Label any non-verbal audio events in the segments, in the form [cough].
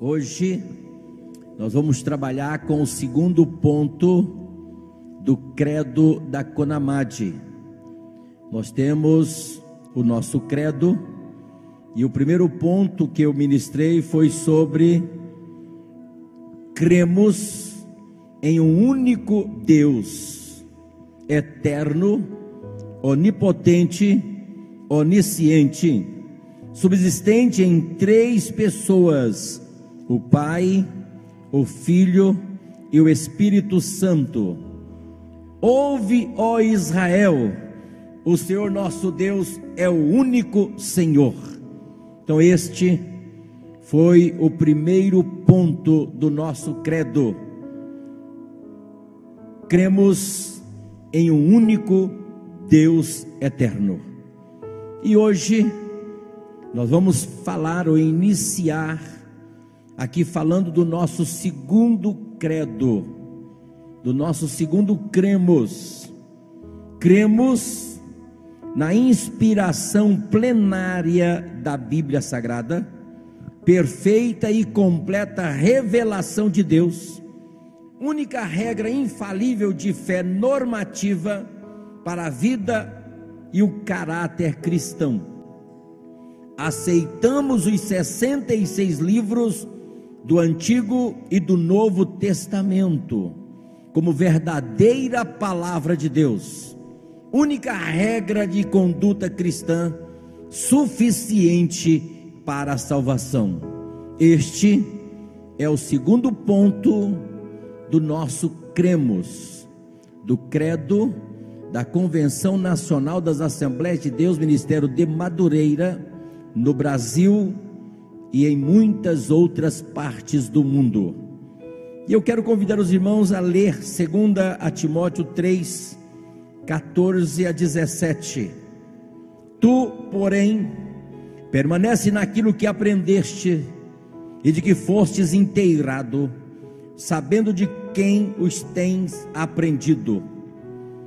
Hoje nós vamos trabalhar com o segundo ponto do credo da Conamade. Nós temos o nosso credo e o primeiro ponto que eu ministrei foi sobre cremos em um único Deus, eterno, onipotente, onisciente, subsistente em três pessoas o Pai, o Filho e o Espírito Santo. Ouve, ó Israel, o Senhor nosso Deus é o único Senhor. Então, este foi o primeiro ponto do nosso credo. Cremos em um único Deus eterno. E hoje nós vamos falar ou iniciar aqui falando do nosso segundo credo, do nosso segundo cremos. Cremos na inspiração plenária da Bíblia Sagrada, perfeita e completa revelação de Deus, única regra infalível de fé normativa para a vida e o caráter cristão. Aceitamos os 66 livros do Antigo e do Novo Testamento como verdadeira palavra de Deus, única regra de conduta cristã suficiente para a salvação. Este é o segundo ponto do nosso cremos, do credo da Convenção Nacional das Assembleias de Deus, Ministério de Madureira, no Brasil e em muitas outras partes do mundo. E eu quero convidar os irmãos a ler 2 a Timóteo 3, 14 a 17. Tu, porém, permanece naquilo que aprendeste e de que fostes inteirado, sabendo de quem os tens aprendido,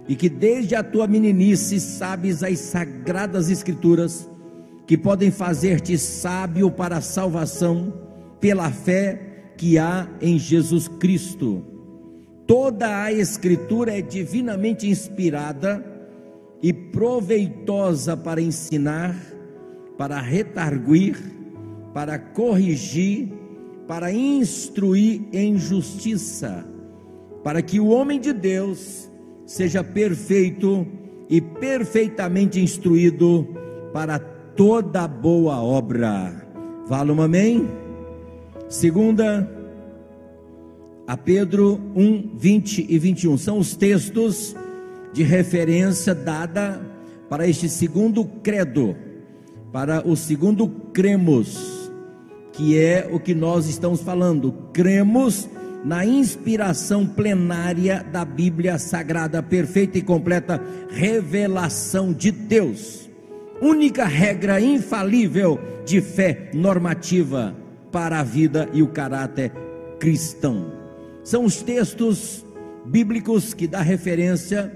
e que desde a tua meninice sabes as sagradas escrituras, que podem fazer-te sábio para a salvação pela fé que há em Jesus Cristo. Toda a Escritura é divinamente inspirada e proveitosa para ensinar, para retarguir, para corrigir, para instruir em justiça, para que o homem de Deus seja perfeito e perfeitamente instruído para toda boa obra. Fala um amém? Segunda a Pedro 1, 20 e 21 são os textos de referência dada para este segundo credo, para o segundo cremos, que é o que nós estamos falando. Cremos na inspiração plenária da Bíblia Sagrada, perfeita e completa revelação de Deus única regra infalível de fé normativa para a vida e o caráter cristão. São os textos bíblicos que dá referência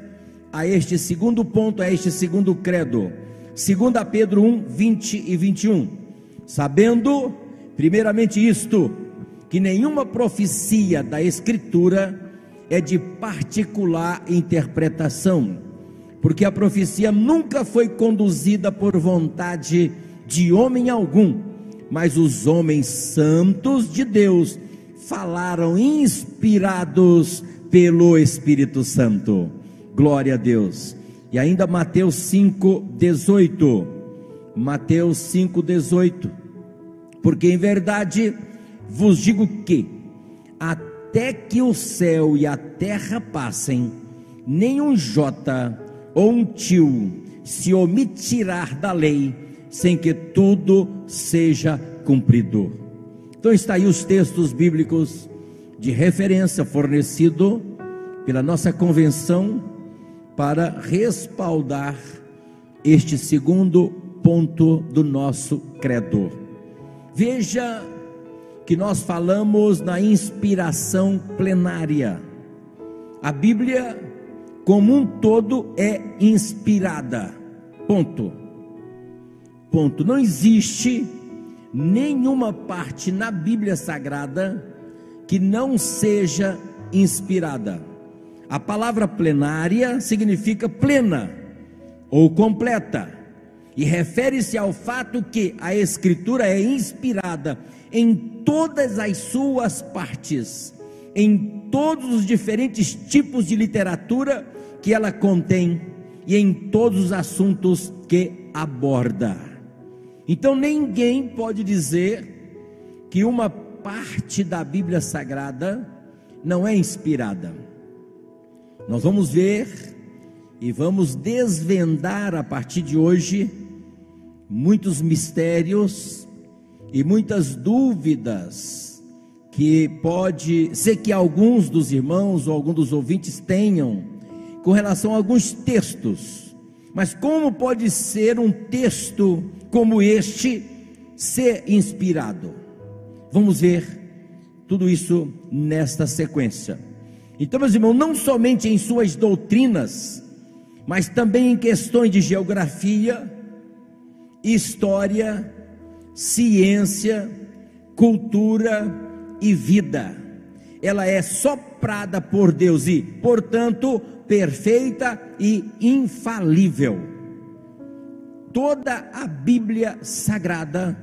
a este segundo ponto, a este segundo credo. 2 Pedro 1, 20 e 21. Sabendo, primeiramente, isto, que nenhuma profecia da Escritura é de particular interpretação porque a profecia nunca foi conduzida por vontade de homem algum, mas os homens santos de Deus falaram inspirados pelo Espírito Santo. Glória a Deus. E ainda Mateus 5:18. Mateus 5:18. Porque em verdade vos digo que até que o céu e a terra passem, nenhum jota ou um tio se omitirá da lei sem que tudo seja cumprido. Então está aí os textos bíblicos de referência fornecido pela nossa convenção para respaldar este segundo ponto do nosso credo. Veja que nós falamos na inspiração plenária. A Bíblia como um todo é inspirada. Ponto. Ponto. Não existe nenhuma parte na Bíblia Sagrada que não seja inspirada. A palavra plenária significa plena ou completa e refere-se ao fato que a Escritura é inspirada em todas as suas partes, em todos os diferentes tipos de literatura que ela contém e em todos os assuntos que aborda. Então ninguém pode dizer que uma parte da Bíblia Sagrada não é inspirada. Nós vamos ver e vamos desvendar a partir de hoje muitos mistérios e muitas dúvidas que pode ser que alguns dos irmãos ou alguns dos ouvintes tenham com relação a alguns textos. Mas como pode ser um texto como este ser inspirado? Vamos ver tudo isso nesta sequência. Então, meus irmãos, não somente em suas doutrinas, mas também em questões de geografia, história, ciência, cultura e vida. Ela é soprada por Deus e, portanto, perfeita e infalível. Toda a Bíblia Sagrada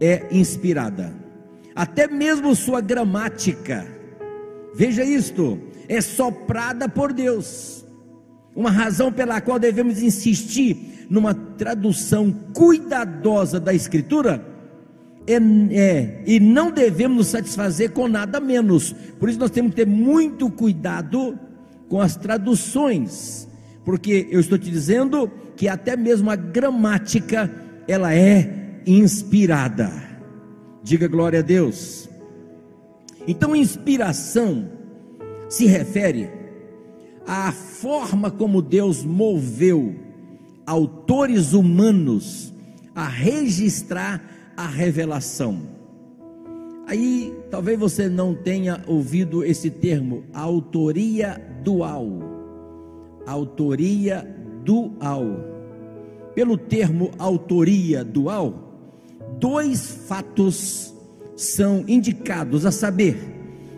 é inspirada, até mesmo sua gramática. Veja isto, é soprada por Deus. Uma razão pela qual devemos insistir numa tradução cuidadosa da Escritura, é, é, e não devemos nos satisfazer com nada menos. Por isso nós temos que ter muito cuidado com as traduções, porque eu estou te dizendo que até mesmo a gramática ela é inspirada. Diga glória a Deus. Então, inspiração se refere à forma como Deus moveu autores humanos a registrar a revelação. Aí talvez você não tenha ouvido esse termo, autoria dual. Autoria dual. Pelo termo autoria dual, dois fatos são indicados, a saber,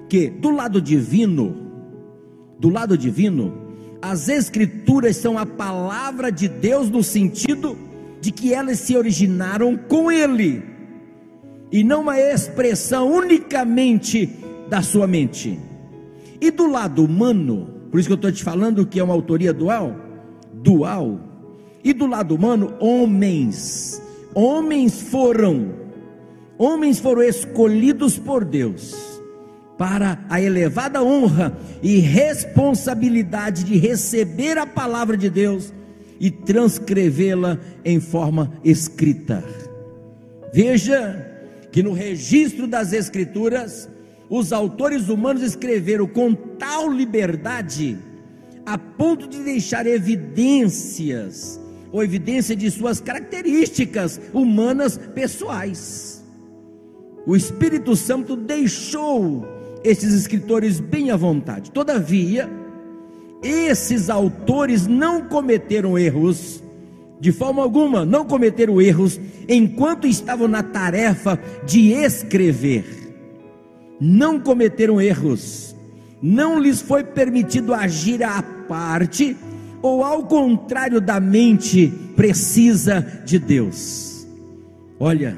que do lado divino, do lado divino, as Escrituras são a palavra de Deus no sentido de que elas se originaram com Ele e não uma expressão unicamente da sua mente. E do lado humano, por isso que eu estou te falando que é uma autoria dual, dual. E do lado humano, homens, homens foram, homens foram escolhidos por Deus para a elevada honra e responsabilidade de receber a palavra de Deus e transcrevê-la em forma escrita. Veja que no registro das Escrituras, os autores humanos escreveram com tal liberdade, a ponto de deixar evidências, ou evidência de suas características humanas pessoais. O Espírito Santo deixou esses escritores bem à vontade. Todavia, esses autores não cometeram erros, de forma alguma, não cometeram erros enquanto estavam na tarefa de escrever. Não cometeram erros, não lhes foi permitido agir à parte ou ao contrário da mente precisa de Deus. Olha,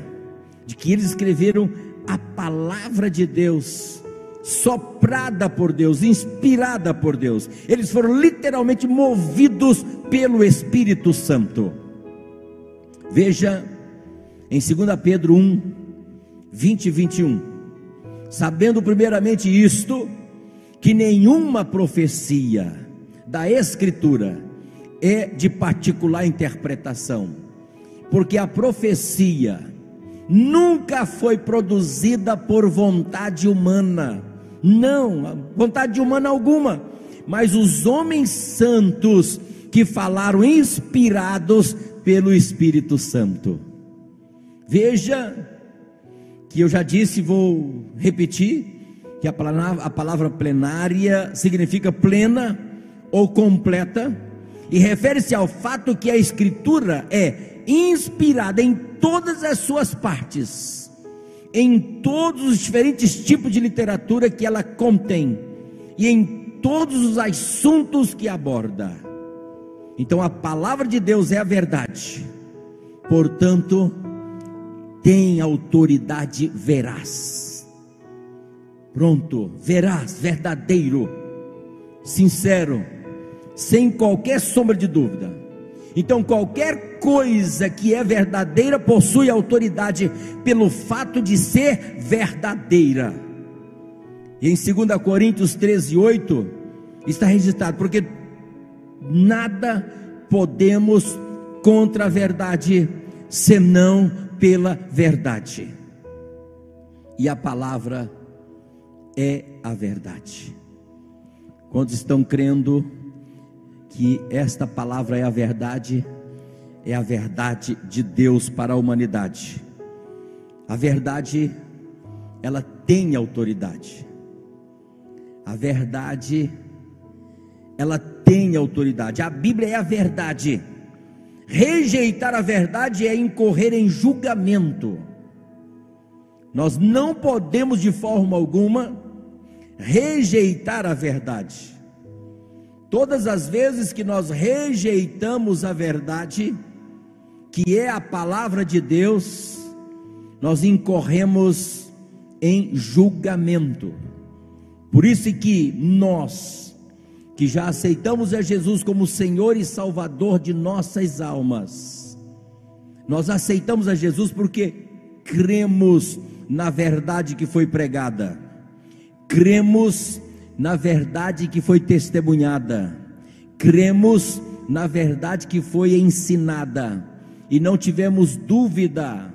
de que eles escreveram a palavra de Deus soprada por Deus, inspirada por Deus. Eles foram literalmente movidos pelo Espírito Santo. Veja em 2 Pedro 1, 20 e 21. Sabendo primeiramente isto, que nenhuma profecia da Escritura é de particular interpretação, porque a profecia nunca foi produzida por vontade humana não, vontade humana alguma. Mas os homens santos que falaram inspirados pelo Espírito Santo. Veja que eu já disse, vou repetir, que a palavra, a palavra plenária significa plena ou completa, e refere-se ao fato que a Escritura é inspirada em todas as suas partes em todos os diferentes tipos de literatura que ela contém e em todos os assuntos que aborda. Então a palavra de Deus é a verdade, portanto, tem autoridade veraz. Pronto, veraz, verdadeiro, sincero, sem qualquer sombra de dúvida. Então, qualquer coisa que é verdadeira possui autoridade pelo fato de ser verdadeira. E em 2 Coríntios 13, 8, está registrado: porque nada podemos contra a verdade, senão pela verdade. E a palavra é a verdade. Quando estão crendo que esta palavra é a verdade, é a verdade de Deus para a humanidade. A verdade, ela tem autoridade. A verdade, ela tem autoridade. A Bíblia é a verdade. Rejeitar a verdade é incorrer em julgamento. Nós não podemos de forma alguma rejeitar a verdade. Todas as vezes que nós rejeitamos a verdade, que é a palavra de Deus, nós incorremos em julgamento. Por isso que nós, que já aceitamos a Jesus como Senhor e Salvador de nossas almas, nós aceitamos a Jesus porque cremos na verdade que foi pregada, cremos na verdade que foi testemunhada, cremos na verdade que foi ensinada, e não tivemos dúvida,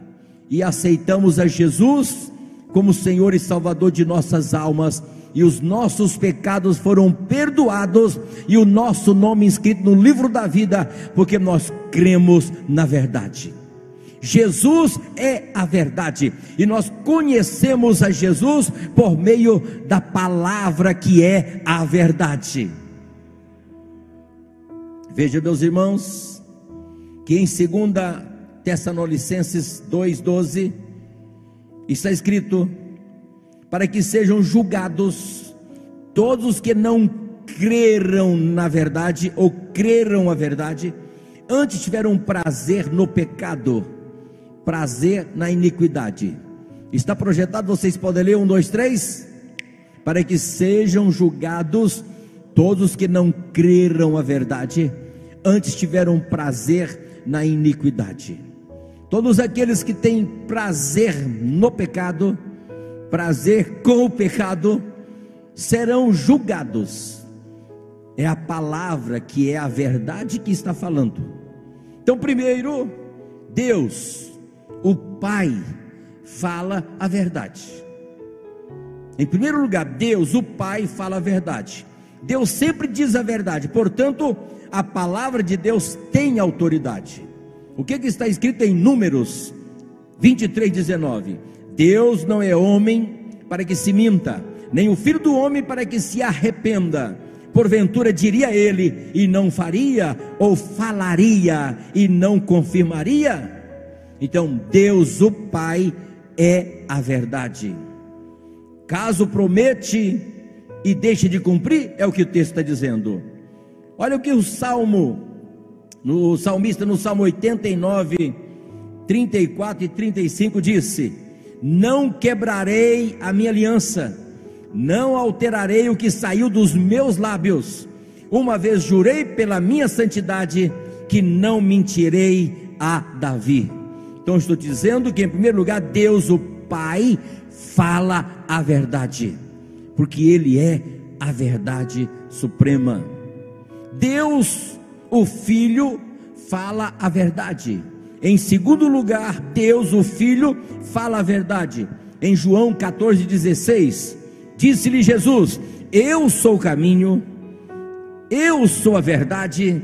e aceitamos a Jesus como Senhor e Salvador de nossas almas, e os nossos pecados foram perdoados, e o nosso nome inscrito no livro da vida, porque nós cremos na verdade. Jesus é a verdade, e nós conhecemos a Jesus por meio da palavra que é a verdade. Veja, meus irmãos, que em 2 Tessalonicenses 2,12 está escrito: para que sejam julgados todos os que não creram na verdade ou creram a verdade, antes tiveram prazer no pecado prazer na iniquidade. Está projetado, vocês podem ler um, dois, três, para que sejam julgados todos que não creram a verdade, antes tiveram prazer na iniquidade. Todos aqueles que têm prazer no pecado, prazer com o pecado, serão julgados. É a palavra que é a verdade que está falando. Então, primeiro, Deus o Pai fala a verdade. Em primeiro lugar, Deus, o Pai, fala a verdade. Deus sempre diz a verdade, portanto, a palavra de Deus tem autoridade. O que, que está escrito em Números 23, 19? Deus não é homem para que se minta, nem o filho do homem para que se arrependa. Porventura diria ele e não faria, ou falaria e não confirmaria? Então, Deus, o Pai, é a verdade. Caso promete e deixe de cumprir, é o que o texto está dizendo. Olha o que o Salmo, no salmista no Salmo 89, 34 e 35 disse: Não quebrarei a minha aliança, não alterarei o que saiu dos meus lábios. Uma vez jurei pela minha santidade que não mentirei a Davi. Então estou dizendo que em primeiro lugar Deus, o Pai, fala a verdade, porque Ele é a verdade suprema. Deus, o Filho, fala a verdade. Em segundo lugar, Deus, o Filho, fala a verdade. Em João 14,16, disse-lhe Jesus: Eu sou o caminho, eu sou a verdade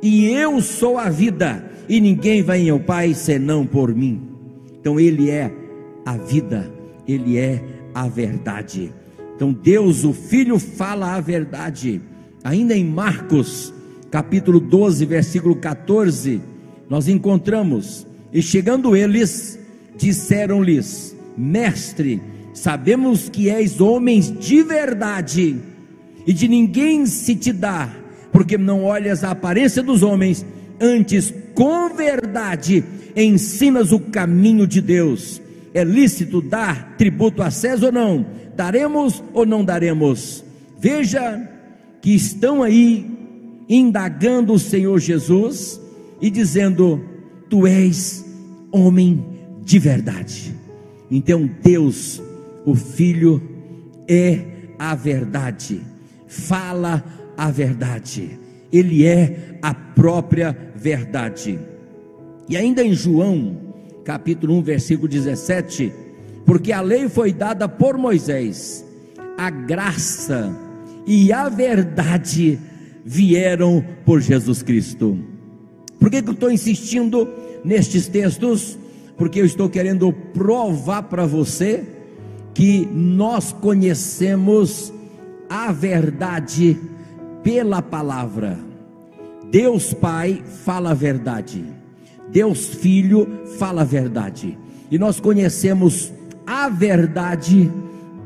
e eu sou a vida e ninguém vai ao Pai senão por mim. Então Ele é a vida, Ele é a verdade. Então Deus, o Filho, fala a verdade. Ainda em Marcos, capítulo 12, versículo 14, nós encontramos: E chegando eles, disseram-lhes: Mestre, sabemos que és homens de verdade e de ninguém se te dá, porque não olhas a aparência dos homens, antes com verdade ensinas o caminho de Deus. É lícito dar tributo a César ou não? Daremos ou não daremos? Veja que estão aí indagando o Senhor Jesus e dizendo: Tu és homem de verdade. Então Deus, o Filho, é a verdade, fala a verdade, Ele é a própria verdade. E ainda em João, capítulo 1, versículo 17, porque a lei foi dada por Moisés, a graça e a verdade vieram por Jesus Cristo. Por que, que eu estou insistindo nestes textos? Porque eu estou querendo provar para você que nós conhecemos a verdade pela palavra. Deus Pai fala a verdade, Deus Filho fala a verdade, e nós conhecemos a verdade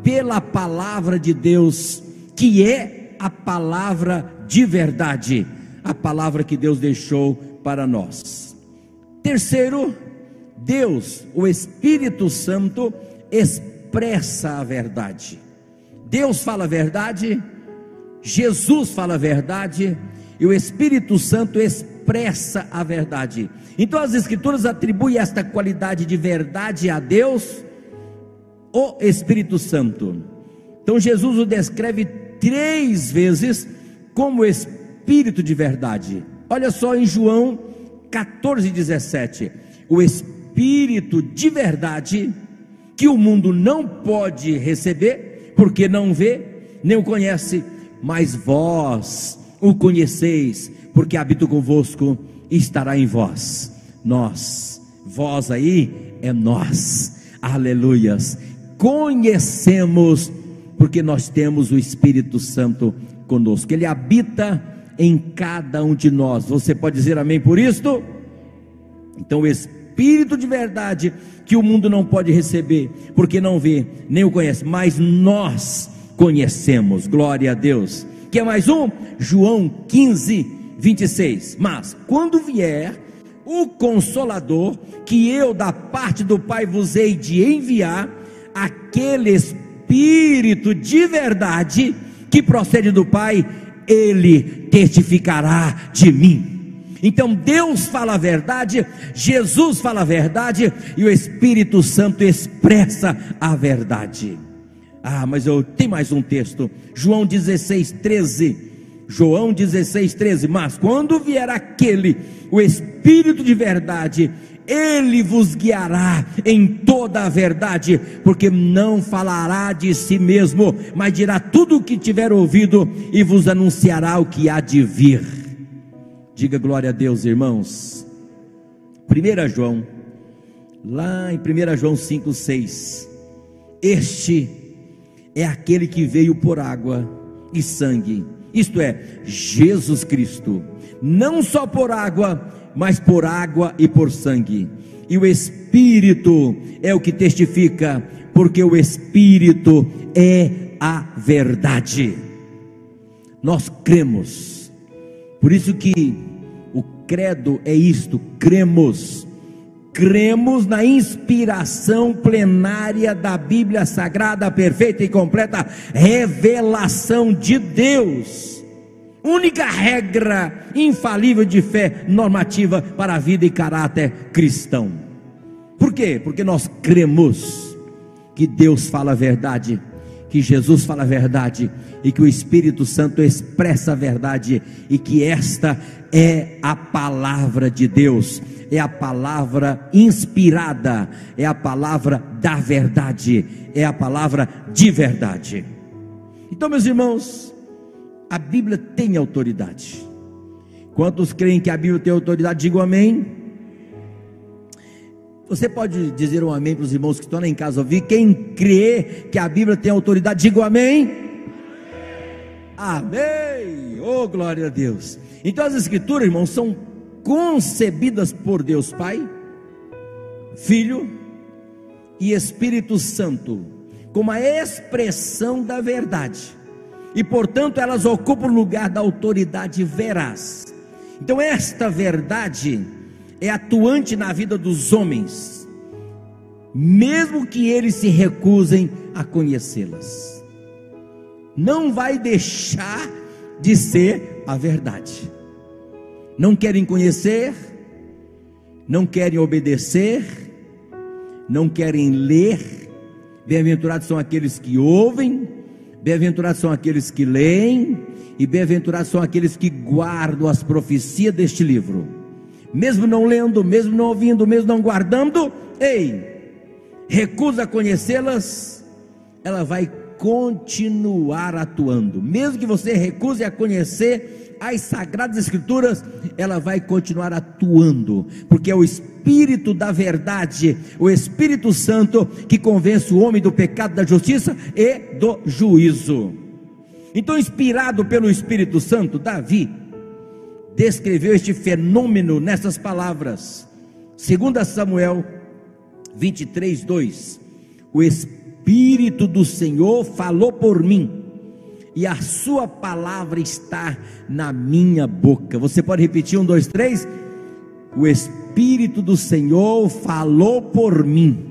pela palavra de Deus, que é a palavra de verdade, a palavra que Deus deixou para nós. Terceiro, Deus, o Espírito Santo, expressa a verdade. Deus fala a verdade, Jesus fala a verdade, e o Espírito Santo expressa a verdade. Então as Escrituras atribuem esta qualidade de verdade a Deus, o Espírito Santo. Então Jesus o descreve três vezes como Espírito de verdade. Olha só em João 14, 17: o Espírito de verdade que o mundo não pode receber, porque não vê, nem o conhece, mas vós o conheceis, porque habito convosco e estará em vós. Nós, vós aí é nós, aleluias. Conhecemos, porque nós temos o Espírito Santo conosco, ele habita em cada um de nós. Você pode dizer amém por isto? Então, o Espírito de verdade que o mundo não pode receber, porque não vê, nem o conhece, mas nós conhecemos. Glória a Deus. Que é mais um? João 15, 26. Mas quando vier o consolador, que eu da parte do Pai vos hei de enviar, aquele Espírito de verdade que procede do Pai, ele testificará de mim. Então Deus fala a verdade, Jesus fala a verdade e o Espírito Santo expressa a verdade. Ah, mas eu tenho mais um texto, João 16, 13. João 16, 13. Mas quando vier aquele, o Espírito de verdade, ele vos guiará em toda a verdade, porque não falará de si mesmo, mas dirá tudo o que tiver ouvido e vos anunciará o que há de vir. Diga glória a Deus, irmãos. 1 João, lá em 1 João 5, 6. Este é aquele que veio por água e sangue, isto é, Jesus Cristo, não só por água, mas por água e por sangue. E o Espírito é o que testifica, porque o Espírito é a verdade. Nós cremos. Por isso que o credo é isto, cremos. Cremos na inspiração plenária da Bíblia Sagrada, perfeita e completa revelação de Deus única regra infalível de fé normativa para a vida e caráter cristão. Por quê? Porque nós cremos que Deus fala a verdade, que Jesus fala a verdade e que o Espírito Santo expressa a verdade e que esta é a palavra de Deus, é a palavra inspirada, é a palavra da verdade, é a palavra de verdade. Então, meus irmãos, a Bíblia tem autoridade. Quantos creem que a Bíblia tem autoridade? Digam amém. Você pode dizer um amém para os irmãos que estão lá em casa ouvir? Quem crê que a Bíblia tem autoridade, diga amém. Amém. Oh, glória a Deus. Então as escrituras, irmãos, são concebidas por Deus Pai, Filho e Espírito Santo como a expressão da verdade. E, portanto, elas ocupam o lugar da autoridade veraz. Então, esta verdade é atuante na vida dos homens, mesmo que eles se recusem a conhecê-las. Não vai deixar de ser a verdade. Não querem conhecer, não querem obedecer, não querem ler. Bem-aventurados são aqueles que ouvem, bem-aventurados são aqueles que leem, e bem-aventurados são aqueles que guardam as profecias deste livro. Mesmo não lendo, mesmo não ouvindo, mesmo não guardando, ei, recusa conhecê-las, ela vai continuar atuando. Mesmo que você recuse a conhecer as sagradas escrituras, ela vai continuar atuando, porque é o espírito da verdade, o Espírito Santo que convence o homem do pecado, da justiça e do juízo. Então, inspirado pelo Espírito Santo, Davi descreveu este fenômeno nessas palavras. 2 Samuel 23, 2. O Espírito do Senhor falou por mim, e a sua palavra está na minha boca. Você pode repetir um, dois, três? O Espírito do Senhor falou por mim,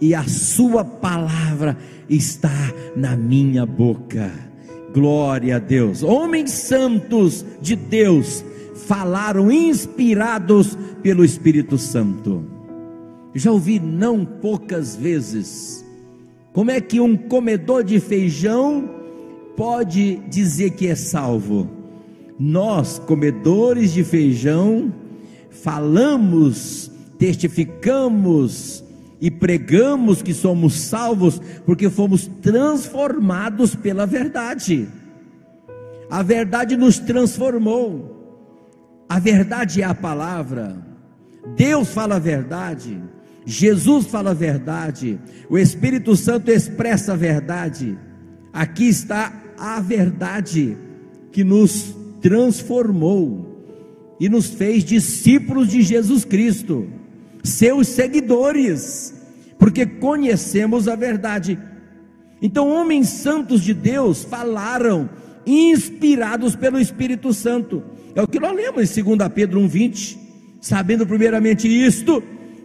e a sua palavra está na minha boca. Glória a Deus. Homens santos de Deus falaram inspirados pelo Espírito Santo. Já ouvi não poucas vezes como é que um comedor de feijão pode dizer que é salvo. Nós, comedores de feijão, falamos, testificamos, e pregamos que somos salvos porque fomos transformados pela verdade. A verdade nos transformou. A verdade é a palavra. Deus fala a verdade. Jesus fala a verdade. O Espírito Santo expressa a verdade. Aqui está a verdade que nos transformou e nos fez discípulos de Jesus Cristo, seus seguidores porque conhecemos a verdade. Então, homens santos de Deus falaram, inspirados pelo Espírito Santo. É o que nós lemos em 2 Pedro 1,20. Sabendo primeiramente isto,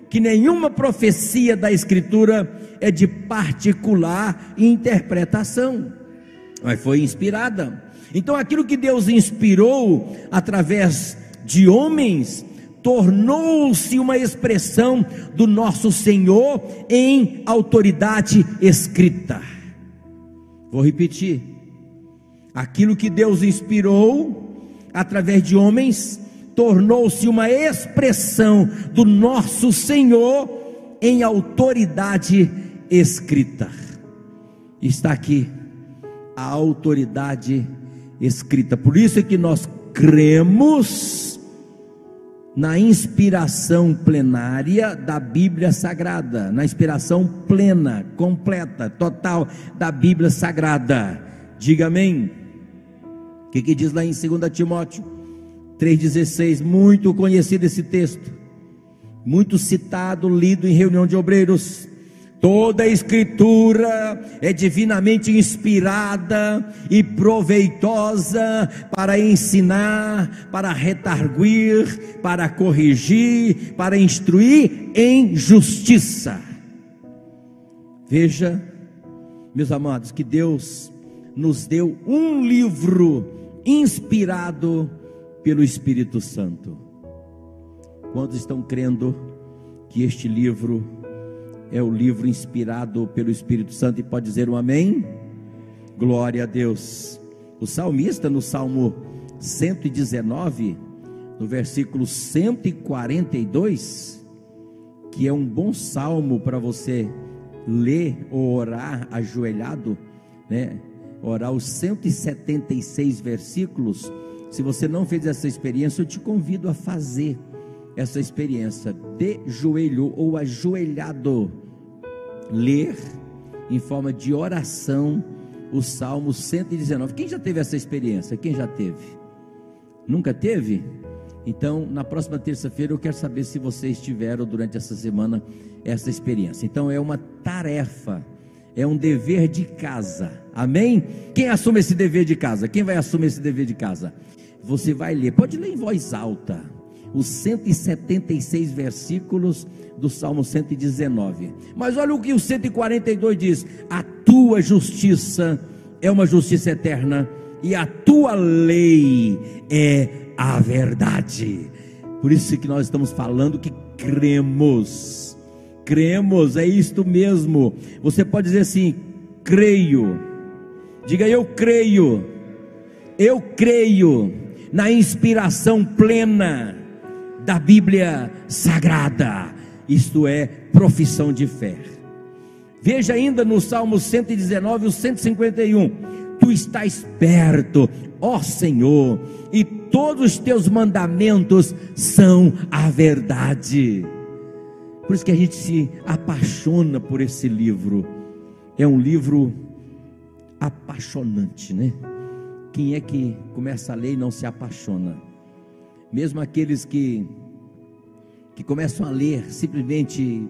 que nenhuma profecia da Escritura é de particular interpretação, mas foi inspirada. Então, aquilo que Deus inspirou através de homens, tornou-se uma expressão do nosso Senhor em autoridade escrita. Vou repetir. Aquilo que Deus inspirou através de homens tornou-se uma expressão do nosso Senhor em autoridade escrita. Está aqui a autoridade escrita. Por isso é que nós cremos na inspiração plenária da Bíblia Sagrada, na inspiração plena, completa, total da Bíblia Sagrada. Diga amém. O que, que diz lá em 2 Timóteo 3,16? Muito conhecido esse texto, muito citado, lido em reunião de obreiros. Toda a escritura é divinamente inspirada e proveitosa para ensinar, para retarguir, para corrigir, para instruir em justiça. Veja, meus amados, que Deus nos deu um livro inspirado pelo Espírito Santo. Quantos estão crendo que este livro é o livro inspirado pelo Espírito Santo e pode dizer um amém? Glória a Deus. O salmista no Salmo 119, no versículo 142, que é um bom salmo para você ler ou orar ajoelhado, né? Orar os 176 versículos. Se você não fez essa experiência, eu te convido a fazer essa experiência de joelho ou ajoelhado, ler em forma de oração o Salmo 119. Quem já teve essa experiência? Quem já teve? Nunca teve? Então, na próxima terça-feira, eu quero saber se vocês tiveram durante essa semana essa experiência. Então, é uma tarefa, é um dever de casa. Amém? Quem assume esse dever de casa? Quem vai assumir esse dever de casa? Você vai ler, pode ler em voz alta, os 176 versículos do Salmo 119. Mas olha o que o 142 diz: A tua justiça é uma justiça eterna, e a tua lei é a verdade. Por isso que nós estamos falando que cremos. Cremos, é isto mesmo. Você pode dizer assim: creio. Diga eu creio. Eu creio na inspiração plena da Bíblia Sagrada. Isto é profissão de fé. Veja ainda no Salmo 119, o 151. Tu estás perto, ó Senhor, e todos os teus mandamentos são a verdade. Por isso que a gente se apaixona por esse livro. É um livro apaixonante, né? Quem é que começa a ler e não se apaixona? Mesmo aqueles que que começam a ler simplesmente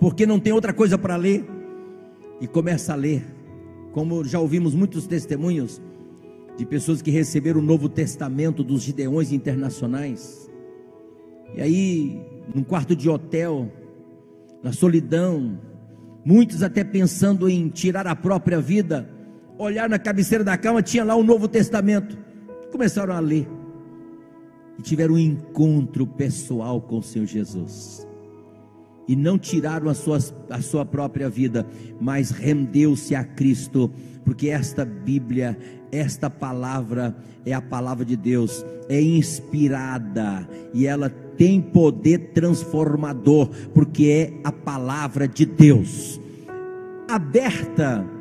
porque não tem outra coisa para ler e começa a ler, como já ouvimos muitos testemunhos de pessoas que receberam o Novo Testamento dos Gideões internacionais. E aí, num quarto de hotel, na solidão, muitos até pensando em tirar a própria vida, olhar na cabeceira da cama, tinha lá o Novo Testamento. Começaram a ler e tiveram um encontro pessoal com o Senhor Jesus. E não tiraram a sua, a sua própria vida, mas rendeu-se a Cristo, porque esta Bíblia, esta palavra é a palavra de Deus, é inspirada e ela tem poder transformador, porque é a palavra de Deus. Aberta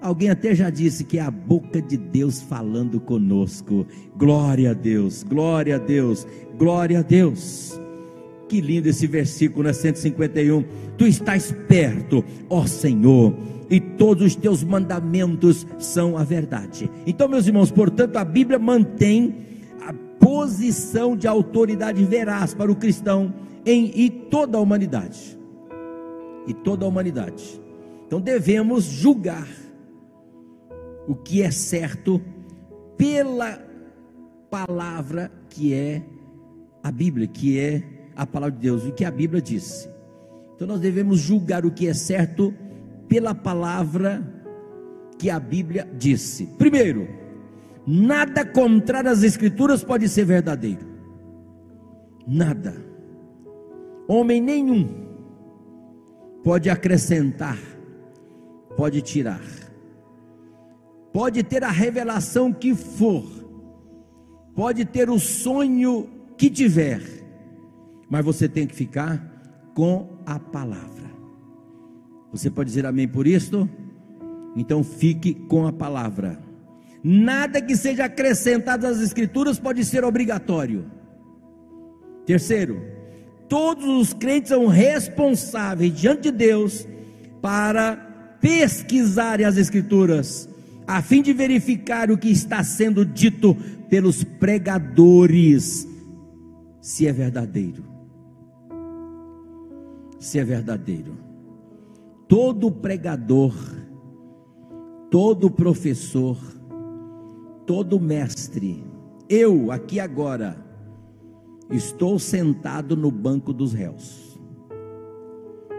Alguém até já disse que é a boca de Deus falando conosco. Glória a Deus, glória a Deus, glória a Deus. Que lindo esse versículo né? 151. Tu estás perto, ó Senhor, e todos os teus mandamentos são a verdade. Então, meus irmãos, portanto, a Bíblia mantém a posição de autoridade veraz para o cristão em e toda a humanidade. E toda a humanidade. Então devemos julgar o que é certo pela palavra que é a Bíblia, que é a palavra de Deus, o que a Bíblia disse. Então nós devemos julgar o que é certo pela palavra que a Bíblia disse. Primeiro, nada contrário às Escrituras pode ser verdadeiro. Nada. Homem nenhum pode acrescentar, pode tirar pode ter a revelação que for, pode ter o sonho que tiver, mas você tem que ficar com a palavra. Você pode dizer amém por isto? Então fique com a palavra. Nada que seja acrescentado às Escrituras pode ser obrigatório. Terceiro, todos os crentes são responsáveis diante de Deus para pesquisarem as Escrituras a fim de verificar o que está sendo dito pelos pregadores, se é verdadeiro. Se é verdadeiro. Todo pregador, todo professor, todo mestre, eu aqui agora, estou sentado no banco dos réus,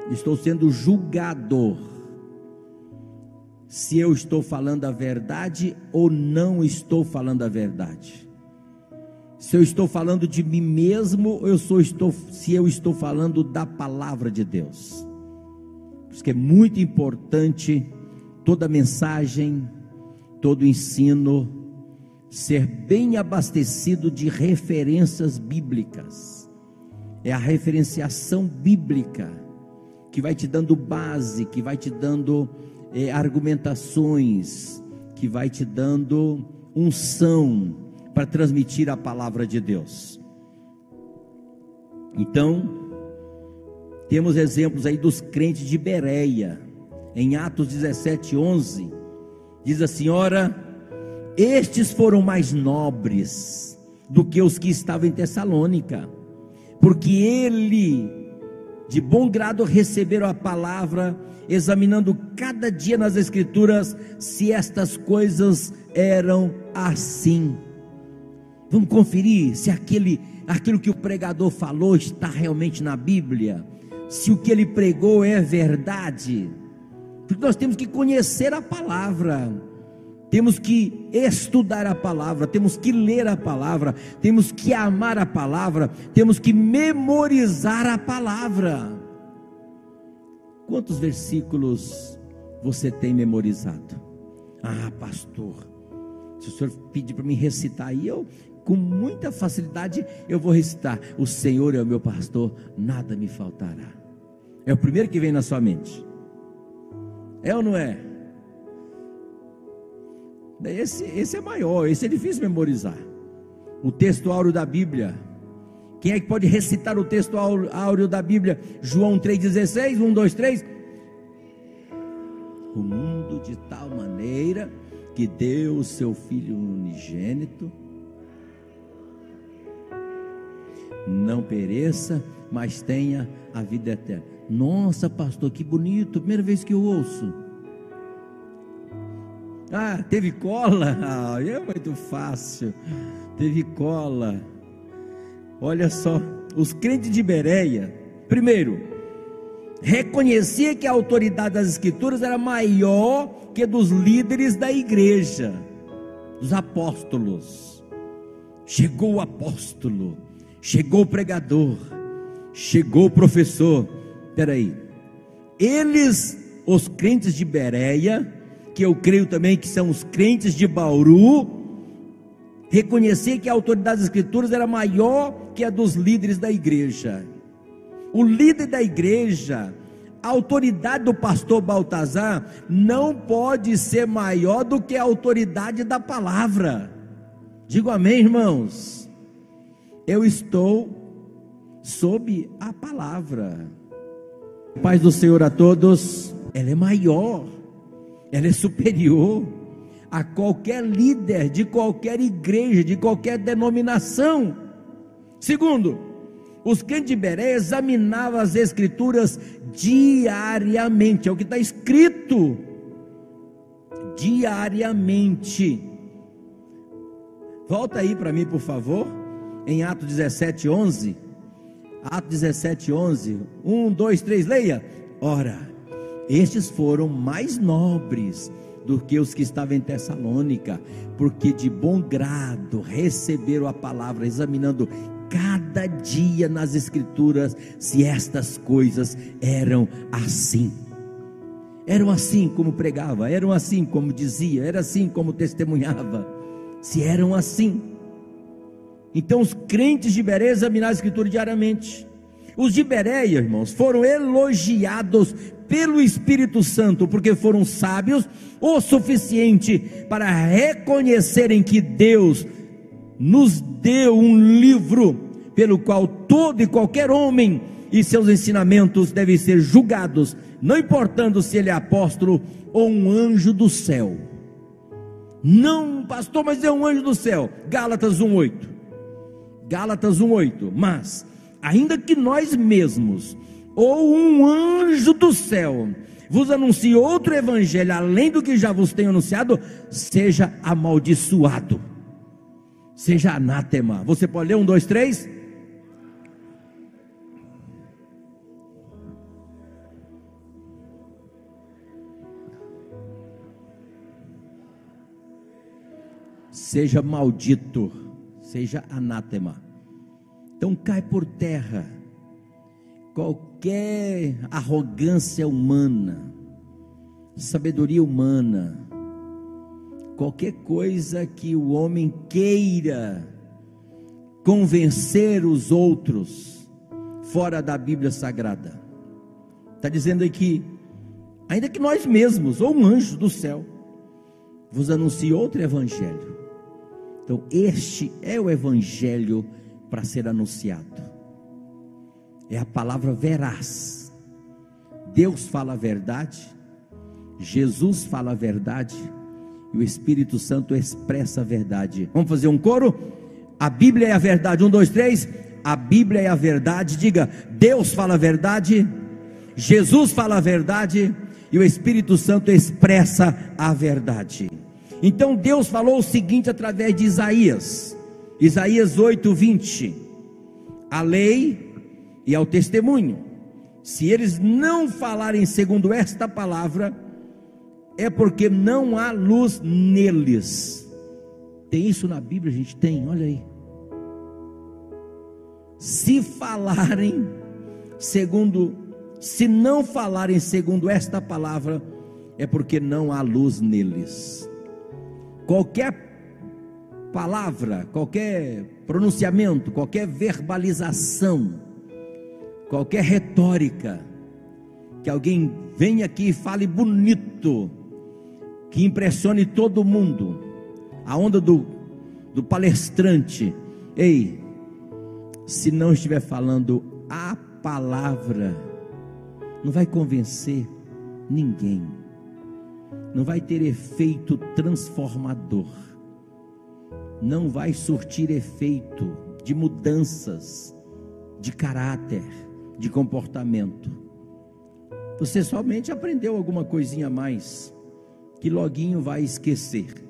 estou sendo julgador se eu estou falando a verdade ou não estou falando a verdade. Se eu estou falando de mim mesmo eu sou, estou, se eu estou falando da palavra de Deus. Por isso que é muito importante toda mensagem, todo ensino ser bem abastecido de referências bíblicas. É a referenciação bíblica que vai te dando base, que vai te dando é, argumentações, que vai te dando unção para transmitir a palavra de Deus. Então, temos exemplos aí dos crentes de Bereia, em Atos 17, 11, diz a senhora: Estes foram mais nobres do que os que estavam em Tessalônica, porque ele, de bom grado, receberam a palavra, examinando cada dia nas Escrituras se estas coisas eram assim. Vamos conferir se aquele, aquilo que o pregador falou está realmente na Bíblia, se o que ele pregou é verdade. Porque nós temos que conhecer a palavra, temos que estudar a palavra, temos que ler a palavra, temos que amar a palavra, temos que memorizar a palavra. Quantos versículos você tem memorizado? Ah, pastor, se o senhor pedir para me recitar aí, eu com muita facilidade eu vou recitar: O Senhor é o meu pastor, nada me faltará. É o primeiro que vem na sua mente. É ou não é? Esse, esse é maior, esse é difícil memorizar. O texto áureo da Bíblia. Quem é que pode recitar o texto áureo da Bíblia? João 3,16, 1, 2, 3. O mundo de tal maneira que deu o seu Filho unigênito, não pereça, mas tenha a vida eterna. Nossa, pastor, que bonito, primeira vez que eu ouço. Ah, teve cola? [laughs] Ah, é muito fácil. Teve cola. Olha só, os crentes de Bereia, primeiro, reconhecia que a autoridade das escrituras era maior que dos líderes da igreja, dos apóstolos. Chegou o apóstolo, chegou o pregador, chegou o professor. Peraí, eles, os crentes de Bereia, que eu creio também que são os crentes de Bauru, reconhecer que a autoridade das escrituras era maior que a dos líderes da igreja. O líder da igreja, a autoridade do pastor Baltazar não pode ser maior do que a autoridade da palavra. Digo amém, irmãos. Eu estou sob a palavra. Paz do Senhor a todos, ela é maior ela é superior a qualquer líder de qualquer igreja, de qualquer denominação. Segundo, os crentes de Beré examinavam as escrituras diariamente, é o que está escrito. Diariamente. Volta aí para mim, por favor, em Atos 17, 11. Atos 17, 11. 1, 2, 3, leia. Ora, estes foram mais nobres do que os que estavam em Tessalônica, porque de bom grado receberam a palavra, examinando cada dia nas Escrituras se estas coisas eram assim. Eram assim como pregava, eram assim como dizia, era assim como testemunhava. Se eram assim. Então os crentes de Beré examinaram a Escritura diariamente. Os de Bereia, irmãos, foram elogiados pelo Espírito Santo, porque foram sábios o suficiente para reconhecerem que Deus nos deu um livro pelo qual todo e qualquer homem e seus ensinamentos devem ser julgados, não importando se ele é apóstolo ou um anjo do céu. Não, pastor, mas é um anjo do céu. Gálatas 1:8. Gálatas 1:8. Mas ainda que nós mesmos ou um anjo do céu vos anuncie outro evangelho além do que já vos tenho anunciado, seja amaldiçoado, seja anátema. Você pode ler um, dois, três? Seja maldito, seja anátema. Então cai por terra qualquer arrogância humana, sabedoria humana, qualquer coisa que o homem queira convencer os outros fora da Bíblia Sagrada. Está dizendo aqui, ainda que nós mesmos, ou um anjo do céu, vos anuncie outro evangelho. Então, este é o evangelho para ser anunciado é a palavra veraz. Deus fala a verdade, Jesus fala a verdade e o Espírito Santo expressa a verdade. Vamos fazer um coro? A Bíblia é a verdade. Um, dois, três. A Bíblia é a verdade. Diga: Deus fala a verdade, Jesus fala a verdade e o Espírito Santo expressa a verdade. Então Deus falou o seguinte através de Isaías, Isaías 8, 20: A lei e ao testemunho, se eles não falarem segundo esta palavra, é porque não há luz neles. Tem isso na Bíblia, gente tem, olha aí. Se falarem segundo, se não falarem segundo esta palavra, é porque não há luz neles. Qualquer palavra, qualquer pronunciamento, qualquer verbalização, qualquer retórica, que alguém venha aqui e fale bonito, que impressione todo mundo, a onda do, do palestrante. Ei, se não estiver falando a palavra, não vai convencer ninguém, não vai ter efeito transformador, não vai surtir efeito de mudanças de caráter, de comportamento. Você somente aprendeu alguma coisinha a mais que loguinho vai esquecer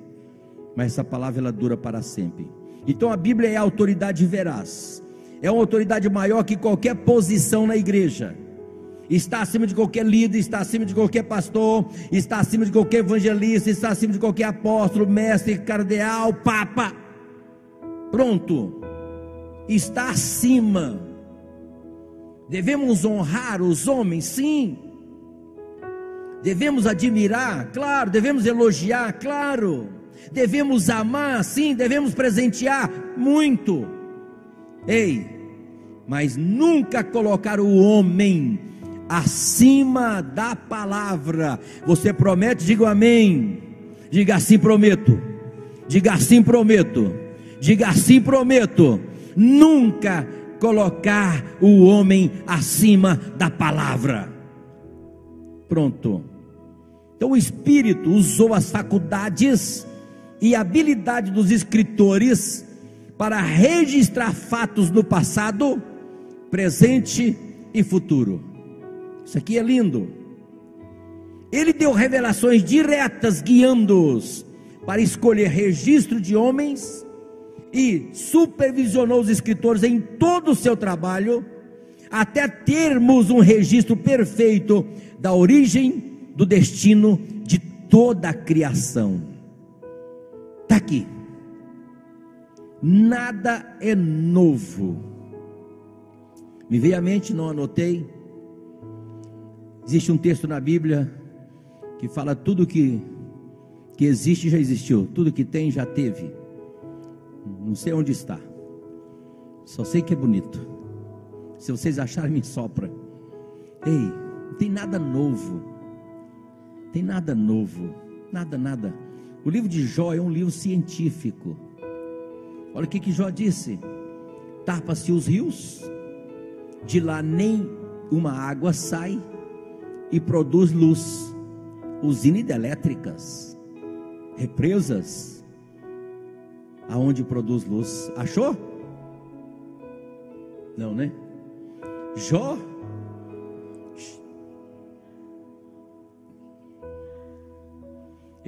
mas essa palavra ela dura para sempre. Então a Bíblia é a autoridade veraz, é uma autoridade maior que qualquer posição na igreja. Está acima de qualquer líder, está acima de qualquer pastor, está acima de qualquer evangelista, está acima de qualquer apóstolo, mestre, cardeal, papa. Pronto, está acima. Devemos honrar os homens, sim. Devemos admirar, claro. Devemos elogiar, claro devemos amar, sim, devemos presentear muito. Ei, mas nunca colocar o homem acima da palavra. Você promete? Diga amém. Diga assim, prometo. Diga assim, prometo. Diga assim, prometo. Nunca colocar o homem acima da palavra. Pronto. Então o Espírito usou as faculdades e habilidade dos escritores para registrar fatos no passado, presente e futuro. Isso aqui é lindo. Ele deu revelações diretas guiando-os para escolher registro de homens e supervisionou os escritores em todo o seu trabalho até termos um registro perfeito da origem, do destino de toda a criação. Está aqui. Nada é novo. Me veio à mente, não anotei. Existe um texto na Bíblia que fala tudo que, que existe já existiu, tudo que tem já teve. Não sei onde está. Só sei que é bonito. Se vocês acharem, me [laughs] sopra. Ei, não tem nada novo. Tem nada novo. Nada, nada. O livro de Jó é um livro científico. Olha o que, que Jó disse: tapa-se os rios, de lá nem uma água sai e produz luz. Usinas hidrelétricas, represas, aonde produz luz. Achou? Não, né? Jó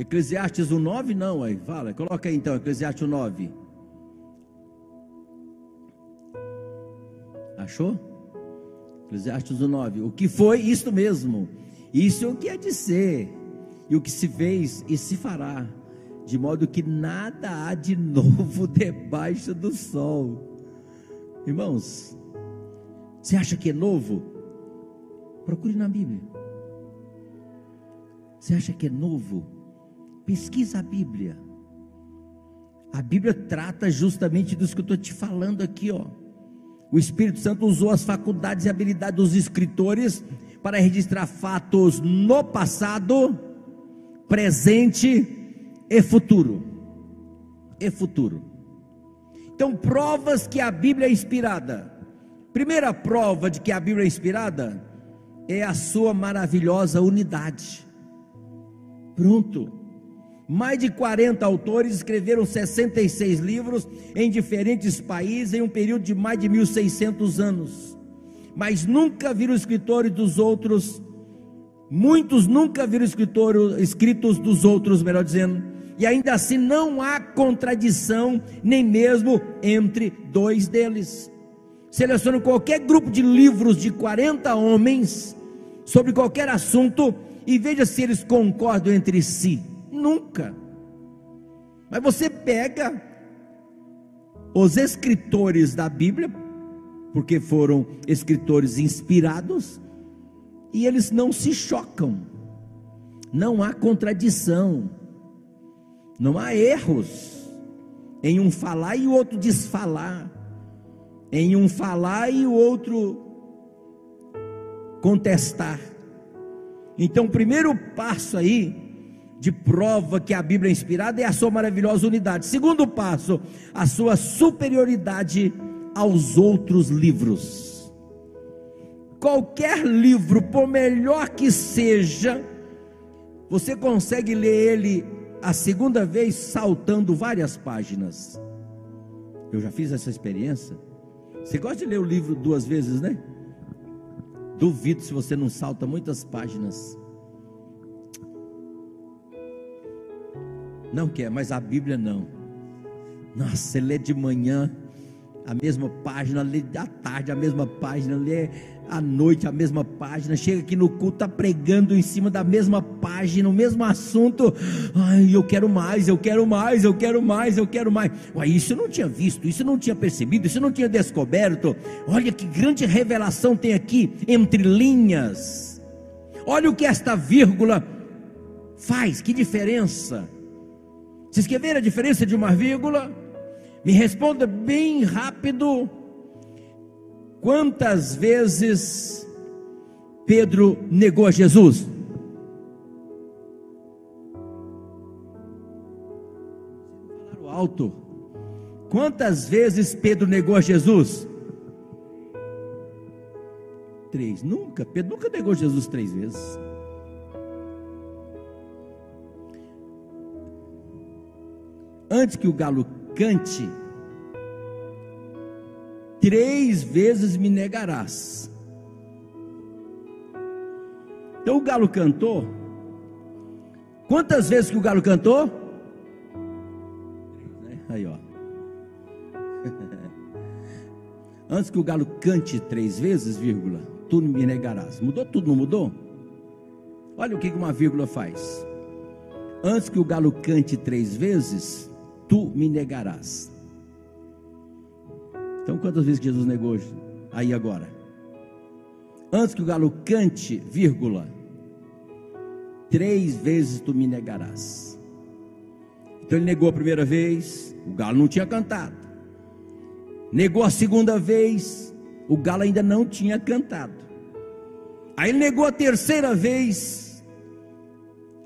Eclesiastes 1,9 não, aí, fala, coloca aí então, Eclesiastes 1,9. Achou? Eclesiastes 1,9. O que foi isto mesmo? Isso é o que é de ser, e o que se fez e se fará, de modo que nada há de novo [laughs] debaixo do sol. Irmãos, você acha que é novo? Procure na Bíblia. Você acha que é novo? Pesquisa a Bíblia. A Bíblia trata justamente disso que eu estou te falando aqui, ó. O Espírito Santo usou as faculdades e habilidades dos escritores para registrar fatos no passado, presente e futuro. E futuro. Então, provas que a Bíblia é inspirada. Primeira prova de que a Bíblia é inspirada é a sua maravilhosa unidade. Pronto. Mais de 40 autores escreveram 66 livros em diferentes países em um período de mais de 1600 anos. Mas nunca viram escritores dos outros, muitos nunca viram escritos dos outros, melhor dizendo, e ainda assim não há contradição, nem mesmo entre dois deles. Selecione qualquer grupo de livros de 40 homens sobre qualquer assunto e veja se eles concordam entre si. Nunca. Mas você pega os escritores da Bíblia, porque foram escritores inspirados, e eles não se chocam, não há contradição, não há erros em um falar e o outro desfalar, em um falar e o outro contestar. Então, o primeiro passo aí de prova que a Bíblia é inspirada é a sua maravilhosa unidade. Segundo passo, a sua superioridade aos outros livros. Qualquer livro, por melhor que seja, você consegue ler ele a segunda vez saltando várias páginas. Eu já fiz essa experiência. Você gosta de ler o livro duas vezes, né? Duvido se você não salta muitas páginas. Não quer, mas a Bíblia não. Nossa, você lê de manhã a mesma página, lê à tarde a mesma página, lê à noite a mesma página, chega aqui no culto, está pregando em cima da mesma página, o mesmo assunto. Ai, eu quero mais, eu quero mais, eu quero mais, eu quero mais. Uai, isso eu não tinha visto, isso eu não tinha percebido, isso eu não tinha descoberto. Olha que grande revelação tem aqui entre linhas. Olha o que esta vírgula faz, que diferença. Vocês querem ver a diferença de uma vírgula? Me responda bem rápido. Quantas vezes Pedro negou a Jesus? Falaram alto. Quantas vezes Pedro negou a Jesus? Três. Nunca. Pedro nunca negou Jesus três vezes. Antes que o galo cante, três vezes me negarás. Então o galo cantou. Quantas vezes que o galo cantou? Aí, ó. [laughs] Antes que o galo cante três vezes, vírgula, tu me negarás. Mudou tudo, não mudou? Olha o que uma vírgula faz. Antes que o galo cante três vezes, tu me negarás. Então, quantas vezes Jesus negou aí agora? Antes que o galo cante, vírgula, três vezes tu me negarás. Então ele negou a primeira vez, o galo não tinha cantado. Negou a segunda vez, o galo ainda não tinha cantado. Aí ele negou a terceira vez,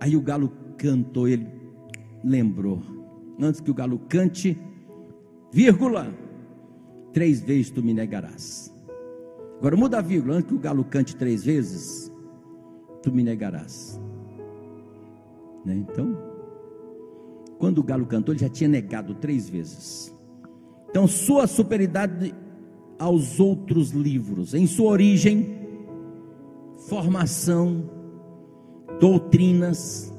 aí o galo cantou, ele lembrou antes que o galo cante, vírgula, três vezes tu me negarás. Agora muda a vírgula, antes que o galo cante três vezes, tu me negarás. Né? Então, quando o galo cantou, ele já tinha negado três vezes. Então, sua superioridade aos outros livros, em sua origem, formação, doutrinas,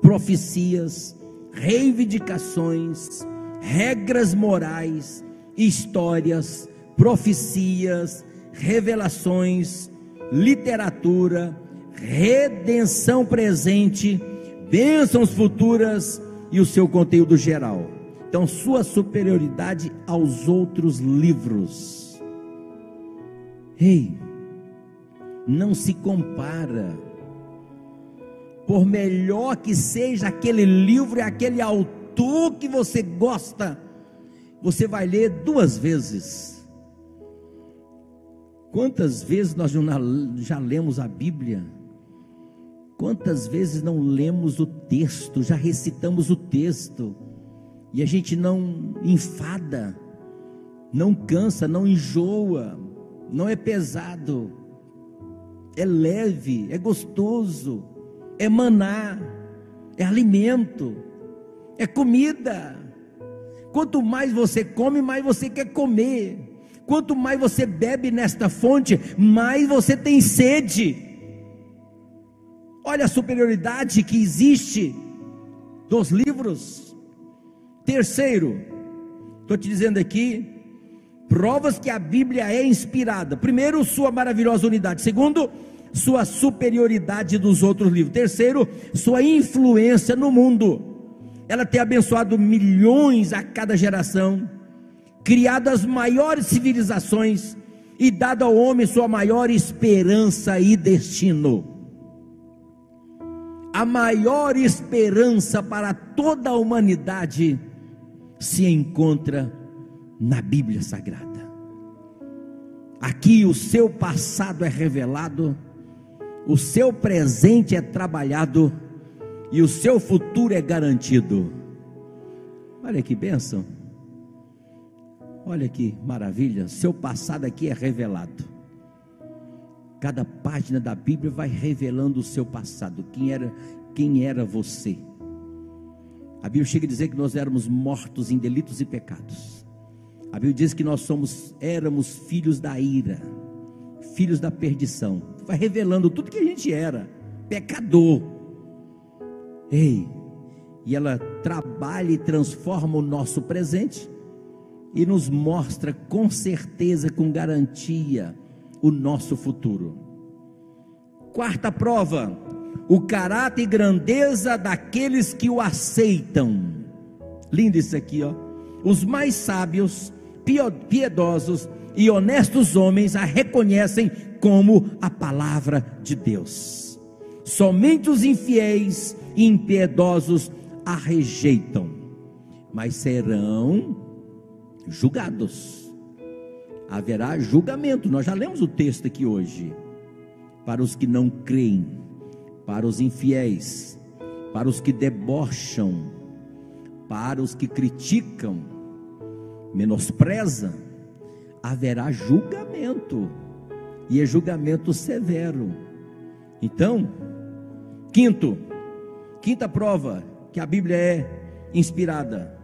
profecias, reivindicações, regras morais, histórias, profecias, revelações, literatura, redenção presente, bênçãos futuras e o seu conteúdo geral. Então, sua superioridade aos outros livros. Ei, não se compara por melhor que seja aquele livro e aquele autor que você gosta, você vai ler duas vezes. Quantas vezes nós já lemos a Bíblia? Quantas vezes não lemos o texto, já recitamos o texto, e a gente não enfada, não cansa, não enjoa, não é pesado, é leve, é gostoso é maná, é alimento. é comida. Quanto mais você come, mais você quer comer. Quanto mais você bebe nesta fonte, mais você tem sede. Olha a superioridade que existe dos livros. Terceiro, estou te dizendo aqui, provas que a Bíblia é inspirada. Primeiro, sua maravilhosa unidade. Segundo, sua superioridade dos outros livros. Terceiro, sua influência no mundo. Ela tem abençoado milhões a cada geração, criado as maiores civilizações e dado ao homem sua maior esperança e destino. A maior esperança para toda a humanidade se encontra na Bíblia Sagrada. Aqui o seu passado é revelado, o seu presente é trabalhado e o seu futuro é garantido. Olha que bênção. Olha que maravilha. Seu passado aqui é revelado. Cada página da Bíblia vai revelando o seu passado. Quem era, quem era você? A Bíblia chega a dizer que nós éramos mortos em delitos e pecados. A Bíblia diz que nós somos, éramos filhos da ira, filhos da perdição. Vai revelando tudo que a gente era, pecador. Ei, e ela trabalha e transforma o nosso presente e nos mostra com certeza, com garantia, o nosso futuro. Quarta prova, o caráter e grandeza daqueles que o aceitam. Lindo isso aqui, ó. Os mais sábios, piedosos e honestos homens a reconhecem como a palavra de Deus. Somente os infiéis e impiedosos a rejeitam, mas serão julgados. Haverá julgamento. Nós já lemos o texto aqui hoje. Para os que não creem, para os infiéis, para os que debocham, para os que criticam, menosprezam, haverá julgamento, e é julgamento severo. Então, quinto, quinta prova que a Bíblia é inspirada.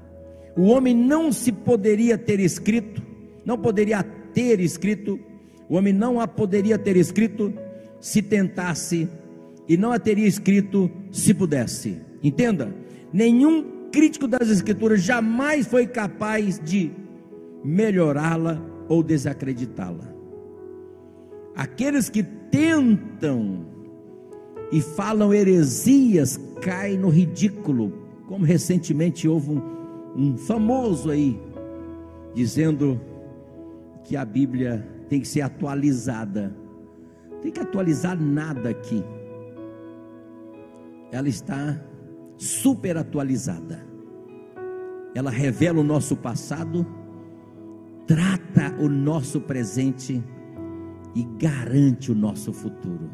O homem não se poderia ter escrito, não poderia ter escrito, o homem não a poderia ter escrito se tentasse, e não a teria escrito se pudesse. Entenda? Nenhum crítico das Escrituras jamais foi capaz de melhorá-la ou desacreditá-la. Aqueles que tentam e falam heresias caem no ridículo, como recentemente houve um, um famoso aí dizendo que a Bíblia tem que ser atualizada. Tem que atualizar nada aqui. Ela está super atualizada. Ela revela o nosso passado, trata o nosso presente e garante o nosso futuro.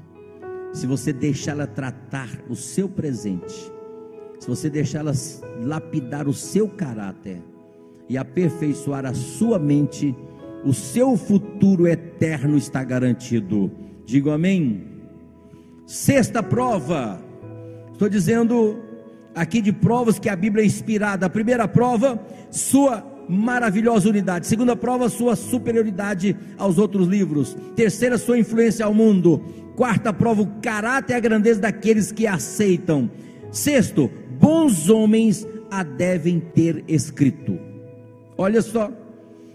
Se você deixar ela tratar o seu presente, se você deixar ela lapidar o seu caráter e aperfeiçoar a sua mente, o seu futuro eterno está garantido. Digo amém. Sexta prova. Estou dizendo aqui de provas que a Bíblia é inspirada. A primeira prova, sua maravilhosa unidade. Segunda prova, sua superioridade aos outros livros. Terceira, sua influência ao mundo. Quarta prova, o caráter e a grandeza daqueles que aceitam. Sexto, bons homens a devem ter escrito. Olha só,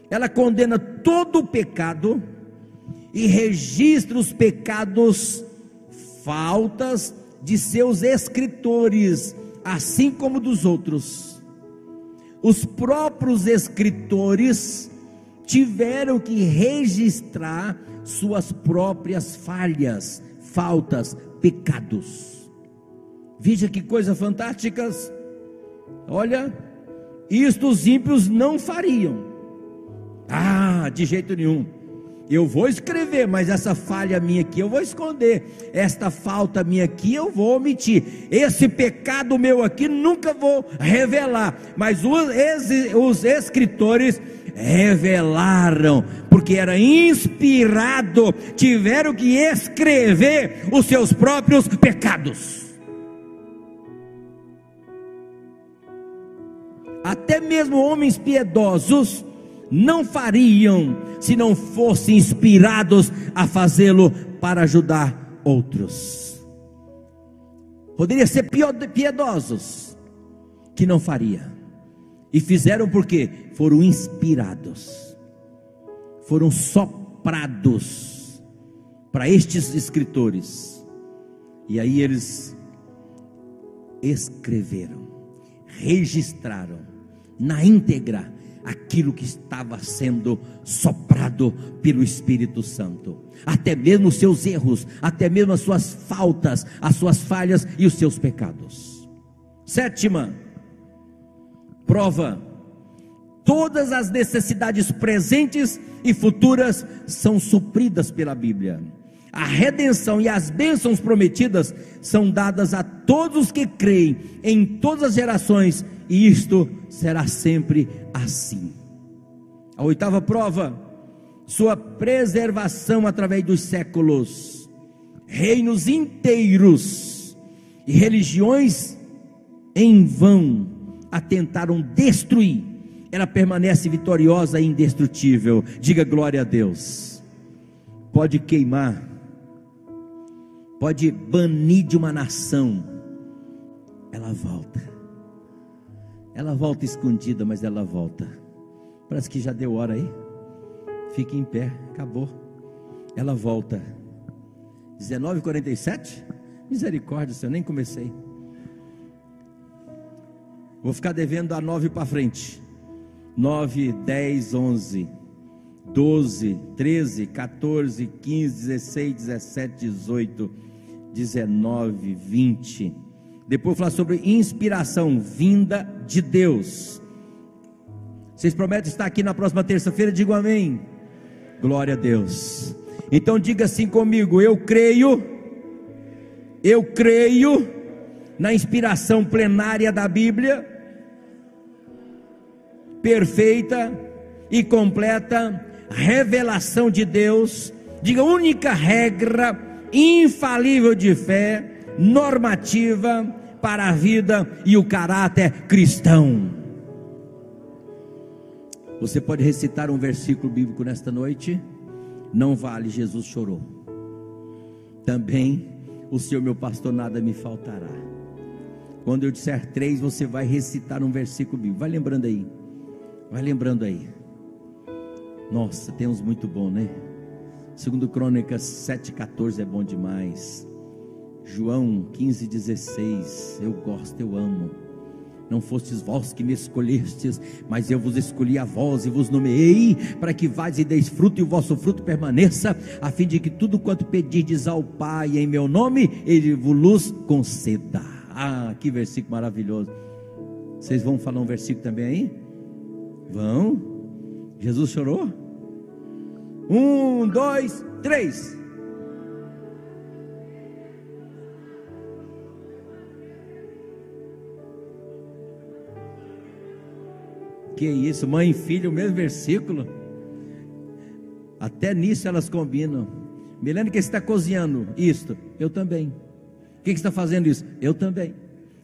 ela condena todo o pecado e registra os pecados, faltas de seus escritores, assim como dos outros. Os próprios escritores tiveram que registrar suas próprias falhas, faltas, pecados. Veja que coisa fantásticas. Olha, isto os ímpios não fariam. Ah, de jeito nenhum. Eu vou escrever, mas essa falha minha aqui eu vou esconder. Esta falta minha aqui eu vou omitir. Esse pecado meu aqui nunca vou revelar. Mas os, os escritores revelaram, porque era inspirado, tiveram que escrever os seus próprios pecados. até mesmo homens piedosos, não fariam se não fossem inspirados a fazê-lo para ajudar outros. Poderia ser piedosos, que não faria. E fizeram porque foram inspirados, foram soprados para estes escritores. E aí eles escreveram, registraram na íntegra aquilo que estava sendo soprado pelo Espírito Santo. Até mesmo os seus erros, até mesmo as suas faltas, as suas falhas e os seus pecados. Sétima, prova: todas as necessidades presentes e futuras são supridas pela Bíblia. A redenção e as bênçãos prometidas são dadas a todos os que creem em todas as gerações, e isto será sempre assim. A oitava prova, sua preservação através dos séculos, reinos inteiros e religiões em vão a tentaram destruir, ela permanece vitoriosa e indestrutível. Diga glória a Deus. Pode queimar, pode banir de uma nação, ela volta. Ela volta escondida, mas ela volta. Parece que já deu hora aí. Fique em pé, acabou. Ela volta. 19:47. Misericórdia, Senhor, nem comecei. Vou ficar devendo a 9 para frente. 9, 10, 11, 12, 13, 14, 15, 16, 17, 18, 19, 20. Depois falar sobre inspiração vinda de Deus. Vocês prometem estar aqui na próxima terça-feira? Digo amém. Glória a Deus. Então diga assim comigo: eu creio, eu creio na inspiração plenária da Bíblia perfeita e completa revelação de Deus, diga única regra infalível de fé, normativa para a vida e o caráter cristão. Você pode recitar um versículo bíblico nesta noite? Não vale, Jesus chorou. Também o Senhor meu pastor nada me faltará. Quando eu disser três, você vai recitar um versículo bíblico. Vai lembrando aí. Vai lembrando aí. Nossa, tem uns muito bom, né? Segundo Crônicas 7,14 é bom demais. João 15,16. Eu gosto, eu amo. Não fostes vós que me escolhestes, mas eu vos escolhi a vós e vos nomeei, para que vás e deis fruto e o vosso fruto permaneça, a fim de que tudo quanto pedirdes ao Pai em meu nome, Ele vos conceda. Ah, que versículo maravilhoso. Vocês vão falar um versículo também aí? Vão. Jesus chorou? Um, dois, três. Que isso, mãe e filho, o mesmo versículo. Até nisso elas combinam. Milene, que está cozinhando isto? Eu também. O que está fazendo isso? Eu também.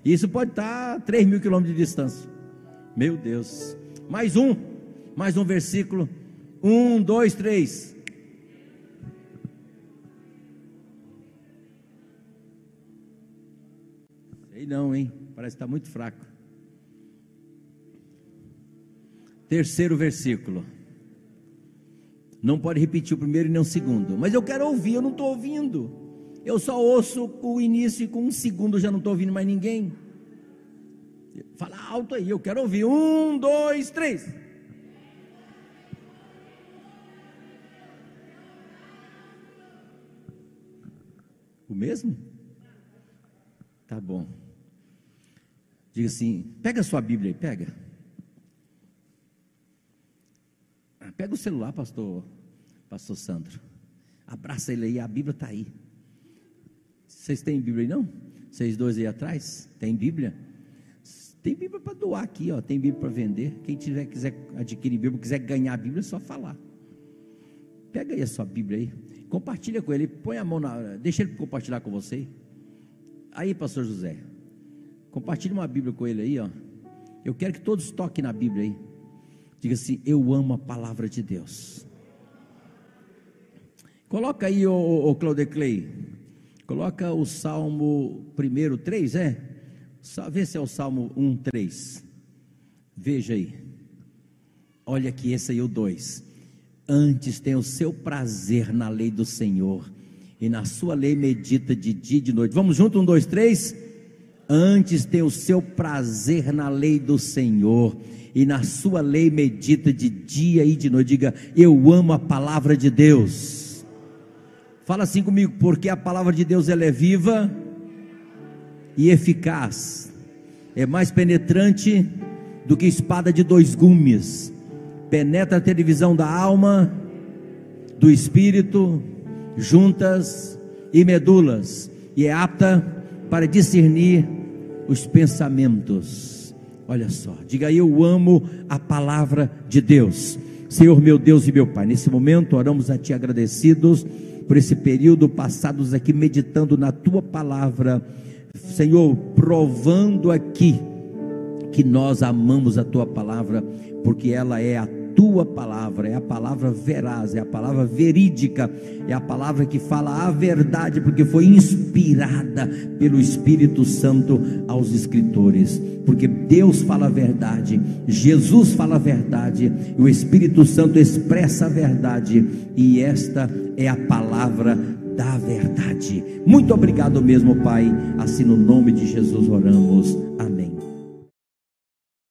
Isso pode estar a 3 mil quilômetros de distância. Meu Deus. Mais um, mais um versículo. Um, dois, três. Sei não, hein? Parece que está muito fraco. Terceiro versículo. Não pode repetir o primeiro e nem o segundo. Mas eu quero ouvir, eu não estou ouvindo. Eu só ouço o início e com um segundo já não estou ouvindo mais ninguém. Fala alto aí, eu quero ouvir. Um, dois, três. O mesmo? Tá bom. Diga assim: pega a sua Bíblia aí, pega. Ah, pega o celular, pastor, pastor Sandro. Abraça ele aí, a Bíblia está aí. Vocês têm Bíblia aí não? Vocês dois aí atrás? Tem Bíblia? Tem Bíblia para doar aqui, ó. Tem Bíblia para vender. Quem tiver quiser adquirir Bíblia, quiser ganhar a Bíblia, é só falar. Pega aí a sua Bíblia aí, compartilha com ele, põe a mão na, deixa ele compartilhar com você. Aí, pastor José, compartilha uma Bíblia com ele aí, ó. Eu quero que todos toquem na Bíblia aí. Diga assim: Eu amo a palavra de Deus. Coloca aí, o, o Claudeclei. Coloca o Salmo primeiro, 3, é? Vê se é o Salmo 1, 3. Veja aí. Olha aqui, esse aí é o 2. Antes tem o seu prazer na lei do Senhor, e na sua lei medita de dia e de noite. Vamos junto, um, dois, três. Antes tem o seu prazer na lei do Senhor, e na sua lei medita de dia e de noite. Diga, eu amo a palavra de Deus. Fala assim comigo, porque a palavra de Deus ela é viva e eficaz, é mais penetrante do que espada de dois gumes penetra a televisão da alma, do espírito, juntas e medulas, e é apta para discernir os pensamentos. Olha só, diga eu amo a palavra de Deus. Senhor meu Deus e meu Pai, nesse momento oramos a Ti agradecidos por esse período passados aqui meditando na Tua palavra, Senhor, provando aqui que nós amamos a Tua palavra, porque ela é a tua palavra, é a palavra veraz, é a palavra verídica, é a palavra que fala a verdade, porque foi inspirada pelo Espírito Santo aos escritores. Porque Deus fala a verdade, Jesus fala a verdade, o Espírito Santo expressa a verdade, e esta é a palavra da verdade. Muito obrigado mesmo, Pai. Assim no nome de Jesus oramos. Amém.